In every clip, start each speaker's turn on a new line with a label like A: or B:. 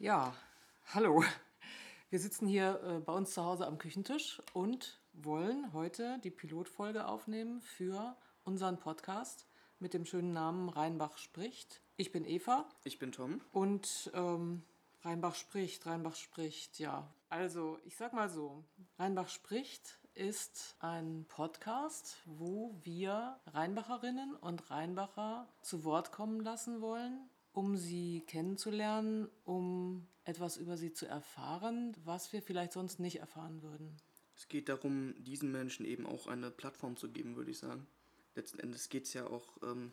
A: Ja, hallo. Wir sitzen hier äh, bei uns zu Hause am Küchentisch und wollen heute die Pilotfolge aufnehmen für unseren Podcast mit dem schönen Namen Rheinbach spricht. Ich bin Eva.
B: Ich bin Tom.
A: Und ähm, Rheinbach spricht, Rheinbach spricht, ja. Also, ich sag mal so, Rheinbach spricht ist ein Podcast, wo wir Rheinbacherinnen und Rheinbacher zu Wort kommen lassen wollen um sie kennenzulernen, um etwas über sie zu erfahren, was wir vielleicht sonst nicht erfahren würden.
B: Es geht darum, diesen Menschen eben auch eine Plattform zu geben, würde ich sagen. Letzten Endes geht es ja auch ähm,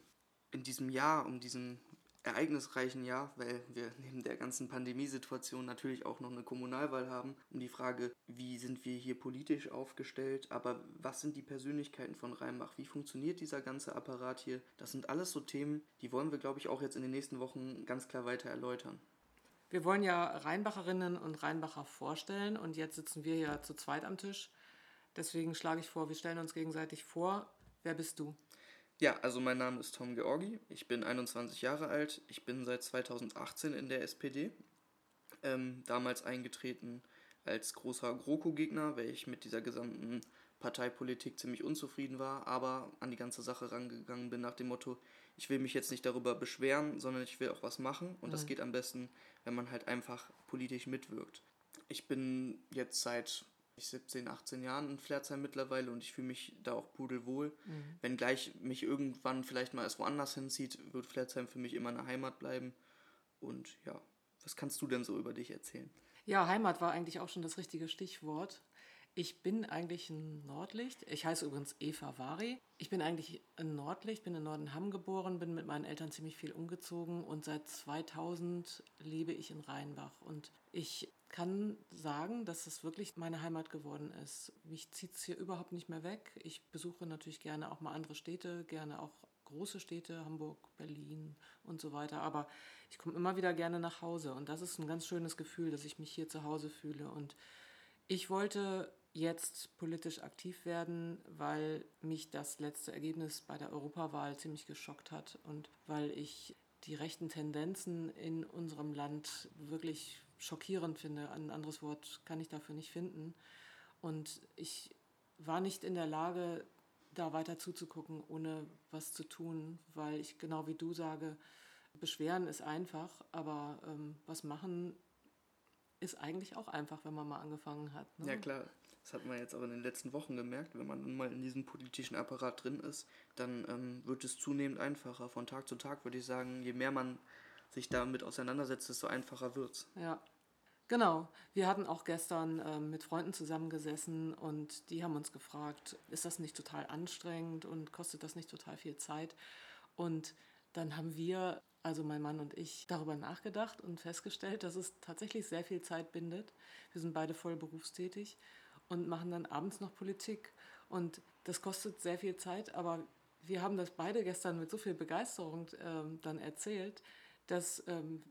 B: in diesem Jahr um diesen ereignisreichen Jahr, weil wir neben der ganzen Pandemiesituation natürlich auch noch eine Kommunalwahl haben, um die Frage, wie sind wir hier politisch aufgestellt, aber was sind die Persönlichkeiten von Rheinbach, wie funktioniert dieser ganze Apparat hier, das sind alles so Themen, die wollen wir, glaube ich, auch jetzt in den nächsten Wochen ganz klar weiter erläutern.
A: Wir wollen ja Rheinbacherinnen und Rheinbacher vorstellen und jetzt sitzen wir ja zu zweit am Tisch. Deswegen schlage ich vor, wir stellen uns gegenseitig vor. Wer bist du?
B: Ja, also mein Name ist Tom Georgi, ich bin 21 Jahre alt, ich bin seit 2018 in der SPD, ähm, damals eingetreten als großer GroKo-Gegner, weil ich mit dieser gesamten Parteipolitik ziemlich unzufrieden war, aber an die ganze Sache rangegangen bin nach dem Motto, ich will mich jetzt nicht darüber beschweren, sondern ich will auch was machen und mhm. das geht am besten, wenn man halt einfach politisch mitwirkt. Ich bin jetzt seit 17, 18 Jahren in Pflerzheim mittlerweile und ich fühle mich da auch pudelwohl. Mhm. Wenn gleich mich irgendwann vielleicht mal erst woanders hinzieht, wird Pflerzheim für mich immer eine Heimat bleiben. Und ja, was kannst du denn so über dich erzählen?
A: Ja, Heimat war eigentlich auch schon das richtige Stichwort. Ich bin eigentlich ein Nordlicht. Ich heiße übrigens Eva Vari. Ich bin eigentlich ein Nordlicht, bin in Nordenham geboren, bin mit meinen Eltern ziemlich viel umgezogen und seit 2000 lebe ich in Rheinbach. Und ich kann sagen, dass es wirklich meine Heimat geworden ist. Mich zieht es hier überhaupt nicht mehr weg. Ich besuche natürlich gerne auch mal andere Städte, gerne auch große Städte, Hamburg, Berlin und so weiter. Aber ich komme immer wieder gerne nach Hause und das ist ein ganz schönes Gefühl, dass ich mich hier zu Hause fühle. Und ich wollte jetzt politisch aktiv werden, weil mich das letzte Ergebnis bei der Europawahl ziemlich geschockt hat und weil ich die rechten Tendenzen in unserem Land wirklich schockierend finde. Ein anderes Wort kann ich dafür nicht finden. Und ich war nicht in der Lage, da weiter zuzugucken, ohne was zu tun, weil ich genau wie du sage, beschweren ist einfach, aber ähm, was machen ist eigentlich auch einfach, wenn man mal angefangen hat.
B: Ne? Ja klar, das hat man jetzt auch in den letzten Wochen gemerkt. Wenn man mal in diesem politischen Apparat drin ist, dann ähm, wird es zunehmend einfacher. Von Tag zu Tag würde ich sagen, je mehr man sich damit auseinandersetzt, desto einfacher wird es.
A: Ja, Genau, wir hatten auch gestern ähm, mit Freunden zusammengesessen und die haben uns gefragt, ist das nicht total anstrengend und kostet das nicht total viel Zeit? Und dann haben wir, also mein Mann und ich, darüber nachgedacht und festgestellt, dass es tatsächlich sehr viel Zeit bindet. Wir sind beide voll berufstätig und machen dann abends noch Politik. Und das kostet sehr viel Zeit, aber wir haben das beide gestern mit so viel Begeisterung ähm, dann erzählt, dass ähm,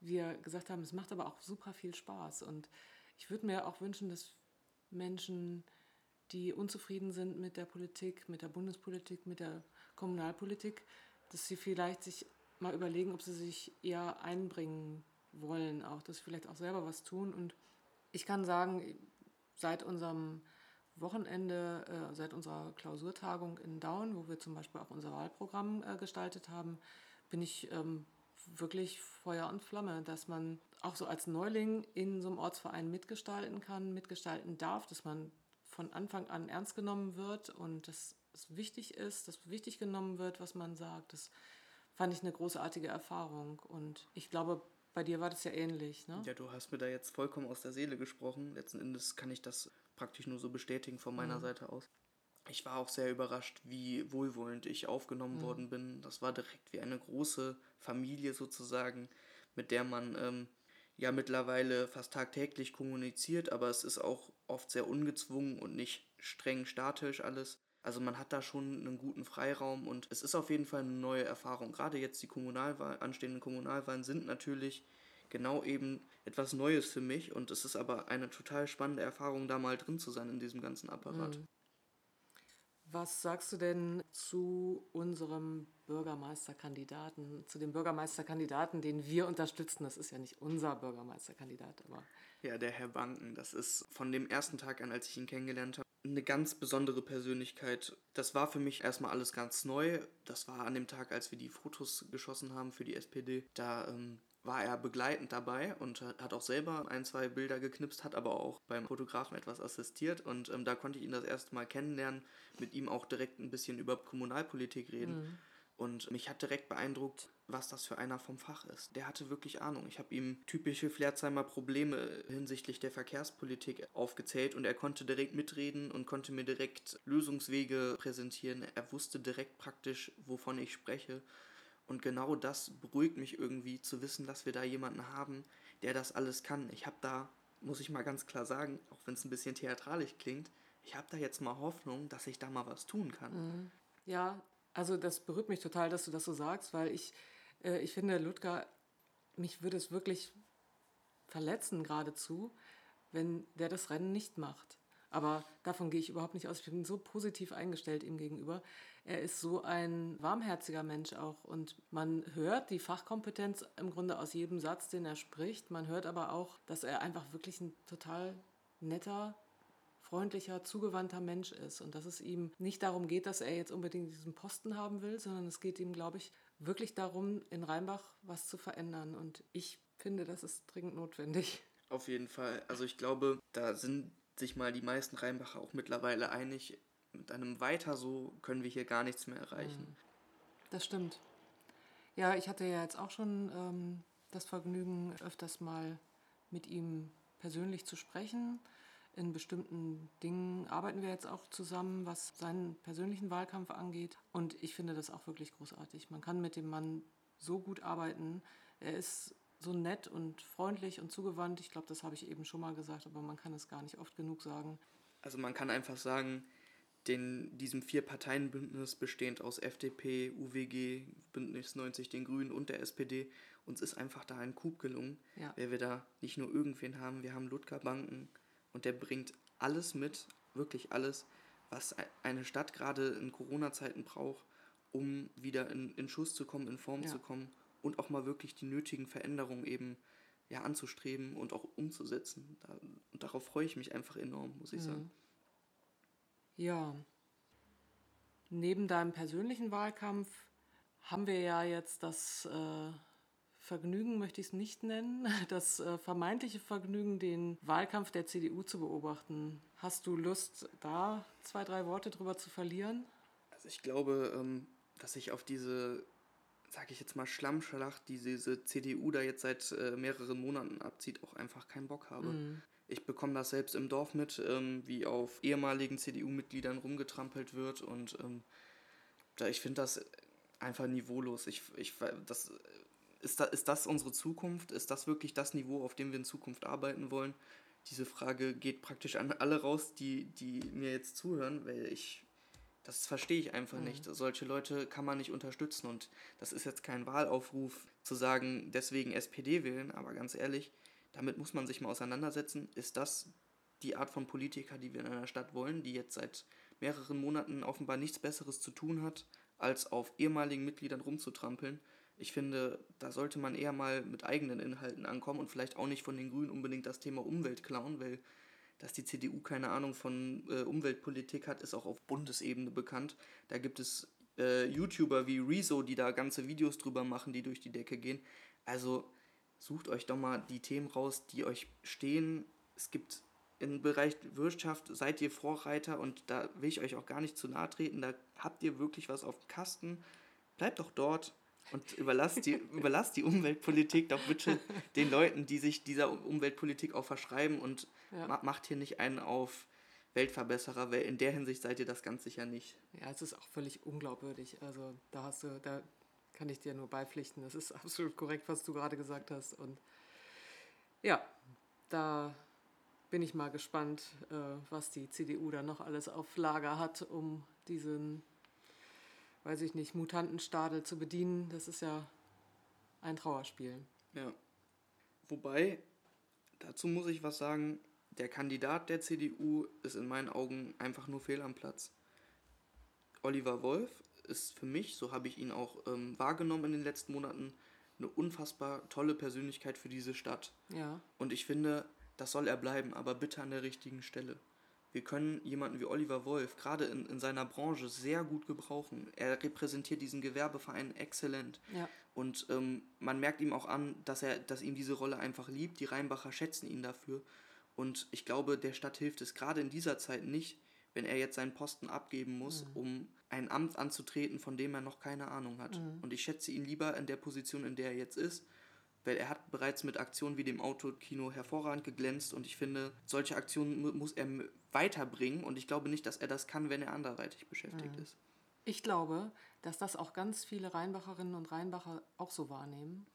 A: wir gesagt haben, es macht aber auch super viel Spaß. Und ich würde mir auch wünschen, dass Menschen, die unzufrieden sind mit der Politik, mit der Bundespolitik, mit der Kommunalpolitik, dass sie vielleicht sich mal überlegen, ob sie sich eher einbringen wollen, auch dass sie vielleicht auch selber was tun. Und ich kann sagen, seit unserem Wochenende, äh, seit unserer Klausurtagung in Daun, wo wir zum Beispiel auch unser Wahlprogramm äh, gestaltet haben, bin ich ähm, wirklich Feuer und Flamme, dass man auch so als Neuling in so einem Ortsverein mitgestalten kann, mitgestalten darf, dass man von Anfang an ernst genommen wird und dass es wichtig ist, dass wichtig genommen wird, was man sagt. Das fand ich eine großartige Erfahrung und ich glaube, bei dir war das ja ähnlich, ne?
B: Ja, du hast mir da jetzt vollkommen aus der Seele gesprochen. Letzten Endes kann ich das praktisch nur so bestätigen von meiner mhm. Seite aus ich war auch sehr überrascht, wie wohlwollend ich aufgenommen mhm. worden bin. Das war direkt wie eine große Familie sozusagen, mit der man ähm, ja mittlerweile fast tagtäglich kommuniziert, aber es ist auch oft sehr ungezwungen und nicht streng statisch alles. Also man hat da schon einen guten Freiraum und es ist auf jeden Fall eine neue Erfahrung. Gerade jetzt die Kommunalwahl, anstehenden Kommunalwahlen sind natürlich genau eben etwas Neues für mich und es ist aber eine total spannende Erfahrung, da mal drin zu sein in diesem ganzen Apparat. Mhm.
A: Was sagst du denn zu unserem Bürgermeisterkandidaten, zu dem Bürgermeisterkandidaten, den wir unterstützen? Das ist ja nicht unser Bürgermeisterkandidat, aber.
B: Ja, der Herr Banken. Das ist von dem ersten Tag an, als ich ihn kennengelernt habe, eine ganz besondere Persönlichkeit. Das war für mich erstmal alles ganz neu. Das war an dem Tag, als wir die Fotos geschossen haben für die SPD. Da ähm, war er begleitend dabei und hat auch selber ein, zwei Bilder geknipst, hat aber auch beim Fotografen etwas assistiert und ähm, da konnte ich ihn das erste Mal kennenlernen, mit ihm auch direkt ein bisschen über Kommunalpolitik reden. Mhm. Und mich hat direkt beeindruckt, was das für einer vom Fach ist. Der hatte wirklich Ahnung. Ich habe ihm typische Flerzheimer Probleme hinsichtlich der Verkehrspolitik aufgezählt und er konnte direkt mitreden und konnte mir direkt Lösungswege präsentieren. Er wusste direkt praktisch, wovon ich spreche und genau das beruhigt mich irgendwie zu wissen, dass wir da jemanden haben, der das alles kann. Ich habe da, muss ich mal ganz klar sagen, auch wenn es ein bisschen theatralisch klingt, ich habe da jetzt mal Hoffnung, dass ich da mal was tun kann.
A: Mhm. Ja, also das berührt mich total, dass du das so sagst, weil ich, äh, ich finde, Ludger, mich würde es wirklich verletzen geradezu, wenn der das Rennen nicht macht. Aber davon gehe ich überhaupt nicht aus. Ich bin so positiv eingestellt ihm gegenüber. Er ist so ein warmherziger Mensch auch. Und man hört die Fachkompetenz im Grunde aus jedem Satz, den er spricht. Man hört aber auch, dass er einfach wirklich ein total netter, freundlicher, zugewandter Mensch ist. Und dass es ihm nicht darum geht, dass er jetzt unbedingt diesen Posten haben will, sondern es geht ihm, glaube ich, wirklich darum, in Rheinbach was zu verändern. Und ich finde, das ist dringend notwendig.
B: Auf jeden Fall. Also ich glaube, da sind sich mal die meisten Rheinbacher auch mittlerweile einig, mit einem Weiter so können wir hier gar nichts mehr erreichen. Mhm.
A: Das stimmt. Ja, ich hatte ja jetzt auch schon ähm, das Vergnügen, öfters mal mit ihm persönlich zu sprechen. In bestimmten Dingen arbeiten wir jetzt auch zusammen, was seinen persönlichen Wahlkampf angeht. Und ich finde das auch wirklich großartig. Man kann mit dem Mann so gut arbeiten. Er ist so nett und freundlich und zugewandt. Ich glaube, das habe ich eben schon mal gesagt, aber man kann es gar nicht oft genug sagen.
B: Also man kann einfach sagen, den, diesem Vier-Parteien-Bündnis bestehend aus FDP, UWG, Bündnis 90, den Grünen und der SPD, uns ist einfach da ein Coup gelungen, ja. weil wir da nicht nur irgendwen haben, wir haben Ludger Banken und der bringt alles mit, wirklich alles, was eine Stadt gerade in Corona-Zeiten braucht, um wieder in, in Schuss zu kommen, in Form ja. zu kommen und auch mal wirklich die nötigen Veränderungen eben ja, anzustreben und auch umzusetzen. Da, und darauf freue ich mich einfach enorm, muss ich mhm. sagen.
A: Ja, neben deinem persönlichen Wahlkampf haben wir ja jetzt das äh, Vergnügen, möchte ich es nicht nennen, das äh, vermeintliche Vergnügen, den Wahlkampf der CDU zu beobachten. Hast du Lust, da zwei, drei Worte drüber zu verlieren?
B: Also ich glaube, ähm, dass ich auf diese sage ich jetzt mal, Schlammschlacht, die diese CDU da jetzt seit äh, mehreren Monaten abzieht, auch einfach keinen Bock habe. Mhm. Ich bekomme das selbst im Dorf mit, ähm, wie auf ehemaligen CDU-Mitgliedern rumgetrampelt wird und ähm, da, ich finde das einfach niveaulos. Ich, ich, das, ist, da, ist das unsere Zukunft? Ist das wirklich das Niveau, auf dem wir in Zukunft arbeiten wollen? Diese Frage geht praktisch an alle raus, die, die mir jetzt zuhören, weil ich das verstehe ich einfach mhm. nicht. Solche Leute kann man nicht unterstützen. Und das ist jetzt kein Wahlaufruf zu sagen, deswegen SPD wählen, aber ganz ehrlich, damit muss man sich mal auseinandersetzen. Ist das die Art von Politiker, die wir in einer Stadt wollen, die jetzt seit mehreren Monaten offenbar nichts Besseres zu tun hat, als auf ehemaligen Mitgliedern rumzutrampeln? Ich finde, da sollte man eher mal mit eigenen Inhalten ankommen und vielleicht auch nicht von den Grünen unbedingt das Thema Umwelt klauen, weil dass die CDU keine Ahnung von äh, Umweltpolitik hat, ist auch auf Bundesebene bekannt. Da gibt es äh, YouTuber wie Rezo, die da ganze Videos drüber machen, die durch die Decke gehen. Also sucht euch doch mal die Themen raus, die euch stehen. Es gibt im Bereich Wirtschaft seid ihr Vorreiter und da will ich euch auch gar nicht zu nahe treten. Da habt ihr wirklich was auf dem Kasten. Bleibt doch dort, und überlasst die, überlasst die Umweltpolitik doch bitte den Leuten, die sich dieser Umweltpolitik auch verschreiben und ja. macht hier nicht einen auf Weltverbesserer, weil in der Hinsicht seid ihr das ganz sicher nicht.
A: Ja, es ist auch völlig unglaubwürdig. Also da hast du, da kann ich dir nur beipflichten. Das ist absolut korrekt, was du gerade gesagt hast. Und ja, da bin ich mal gespannt, äh, was die CDU da noch alles auf Lager hat, um diesen weiß ich nicht, Mutantenstadel zu bedienen, das ist ja ein Trauerspiel.
B: Ja. Wobei, dazu muss ich was sagen, der Kandidat der CDU ist in meinen Augen einfach nur fehl am Platz. Oliver Wolf ist für mich, so habe ich ihn auch ähm, wahrgenommen in den letzten Monaten, eine unfassbar tolle Persönlichkeit für diese Stadt.
A: Ja.
B: Und ich finde, das soll er bleiben, aber bitte an der richtigen Stelle. Wir können jemanden wie Oliver Wolf gerade in, in seiner Branche sehr gut gebrauchen. Er repräsentiert diesen Gewerbeverein exzellent.
A: Ja.
B: Und ähm, man merkt ihm auch an, dass er, dass ihm diese Rolle einfach liebt. Die Rheinbacher schätzen ihn dafür. Und ich glaube, der Stadt hilft es gerade in dieser Zeit nicht, wenn er jetzt seinen Posten abgeben muss, mhm. um ein Amt anzutreten, von dem er noch keine Ahnung hat. Mhm. Und ich schätze ihn lieber in der Position, in der er jetzt ist, weil er hat bereits mit Aktionen wie dem Autokino hervorragend geglänzt und ich finde, solche Aktionen muss er weiterbringen und ich glaube nicht, dass er das kann, wenn er anderweitig beschäftigt mhm. ist.
A: Ich glaube, dass das auch ganz viele Rheinbacherinnen und Rheinbacher auch so wahrnehmen.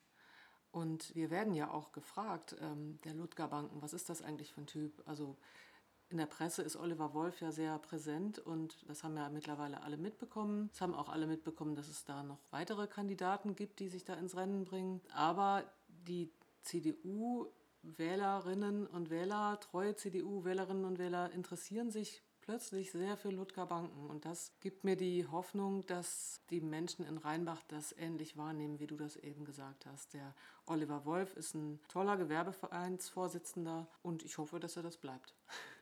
A: Und wir werden ja auch gefragt, ähm, der Ludger Banken, was ist das eigentlich für ein Typ? Also in der Presse ist Oliver Wolf ja sehr präsent und das haben ja mittlerweile alle mitbekommen. Es haben auch alle mitbekommen, dass es da noch weitere Kandidaten gibt, die sich da ins Rennen bringen. Aber die CDU-Wählerinnen und Wähler, treue CDU-Wählerinnen und Wähler interessieren sich plötzlich sehr für Ludger Banken. Und das gibt mir die Hoffnung, dass die Menschen in Rheinbach das ähnlich wahrnehmen, wie du das eben gesagt hast. Der Oliver Wolf ist ein toller Gewerbevereinsvorsitzender und ich hoffe, dass er das bleibt.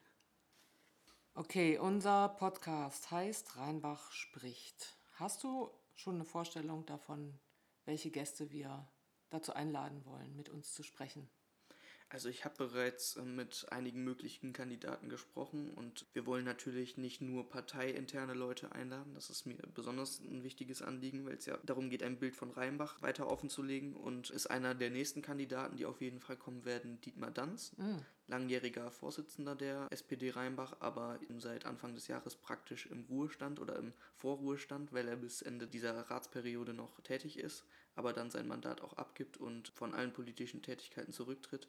A: Okay, unser Podcast heißt Rheinbach spricht. Hast du schon eine Vorstellung davon, welche Gäste wir dazu einladen wollen, mit uns zu sprechen?
B: Also ich habe bereits ähm, mit einigen möglichen Kandidaten gesprochen und wir wollen natürlich nicht nur parteiinterne Leute einladen. Das ist mir besonders ein wichtiges Anliegen, weil es ja darum geht, ein Bild von Rheinbach weiter offenzulegen und ist einer der nächsten Kandidaten, die auf jeden Fall kommen werden, Dietmar Danz. Mhm langjähriger Vorsitzender der SPD Rheinbach, aber seit Anfang des Jahres praktisch im Ruhestand oder im Vorruhestand, weil er bis Ende dieser Ratsperiode noch tätig ist, aber dann sein Mandat auch abgibt und von allen politischen Tätigkeiten zurücktritt.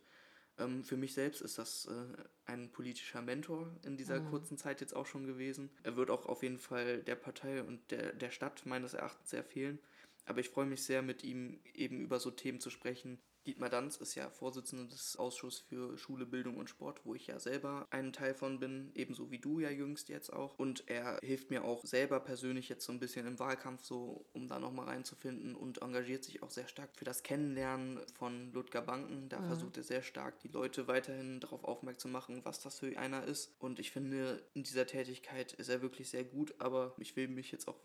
B: Ähm, für mich selbst ist das äh, ein politischer Mentor in dieser mhm. kurzen Zeit jetzt auch schon gewesen. Er wird auch auf jeden Fall der Partei und der, der Stadt meines Erachtens sehr fehlen. Aber ich freue mich sehr, mit ihm eben über so Themen zu sprechen, Dietmar Danz ist ja Vorsitzender des Ausschusses für Schule, Bildung und Sport, wo ich ja selber ein Teil von bin, ebenso wie du ja jüngst jetzt auch. Und er hilft mir auch selber persönlich jetzt so ein bisschen im Wahlkampf so, um da nochmal reinzufinden und engagiert sich auch sehr stark für das Kennenlernen von Ludger Banken. Da mhm. versucht er sehr stark, die Leute weiterhin darauf aufmerksam zu machen, was das für einer ist. Und ich finde, in dieser Tätigkeit ist er wirklich sehr gut, aber ich will mich jetzt auch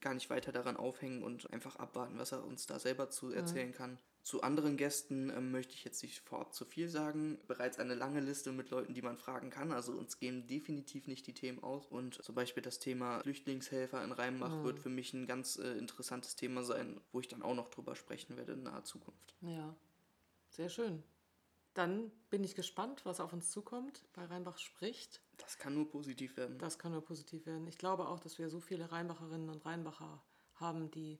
B: gar nicht weiter daran aufhängen und einfach abwarten, was er uns da selber zu erzählen mhm. kann. Zu anderen Gästen ähm, möchte ich jetzt nicht vorab zu viel sagen. Bereits eine lange Liste mit Leuten, die man fragen kann. Also uns gehen definitiv nicht die Themen aus. Und zum Beispiel das Thema Flüchtlingshelfer in Rheinbach mhm. wird für mich ein ganz äh, interessantes Thema sein, wo ich dann auch noch drüber sprechen werde in naher Zukunft.
A: Ja, sehr schön. Dann bin ich gespannt, was auf uns zukommt bei Rheinbach spricht.
B: Das kann nur positiv werden.
A: Das kann nur positiv werden. Ich glaube auch, dass wir so viele Rheinbacherinnen und Rheinbacher haben, die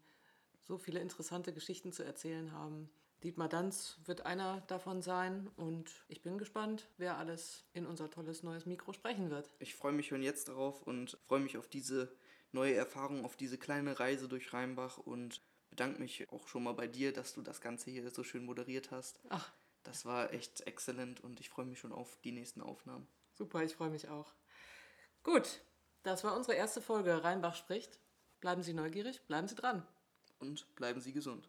A: so viele interessante Geschichten zu erzählen haben. Dietmar Danz wird einer davon sein und ich bin gespannt, wer alles in unser tolles neues Mikro sprechen wird.
B: Ich freue mich schon jetzt darauf und freue mich auf diese neue Erfahrung, auf diese kleine Reise durch Rheinbach und bedanke mich auch schon mal bei dir, dass du das Ganze hier so schön moderiert hast.
A: Ach.
B: Das war echt exzellent und ich freue mich schon auf die nächsten Aufnahmen.
A: Super, ich freue mich auch. Gut, das war unsere erste Folge Rheinbach spricht. Bleiben Sie neugierig, bleiben Sie dran
B: und bleiben Sie gesund.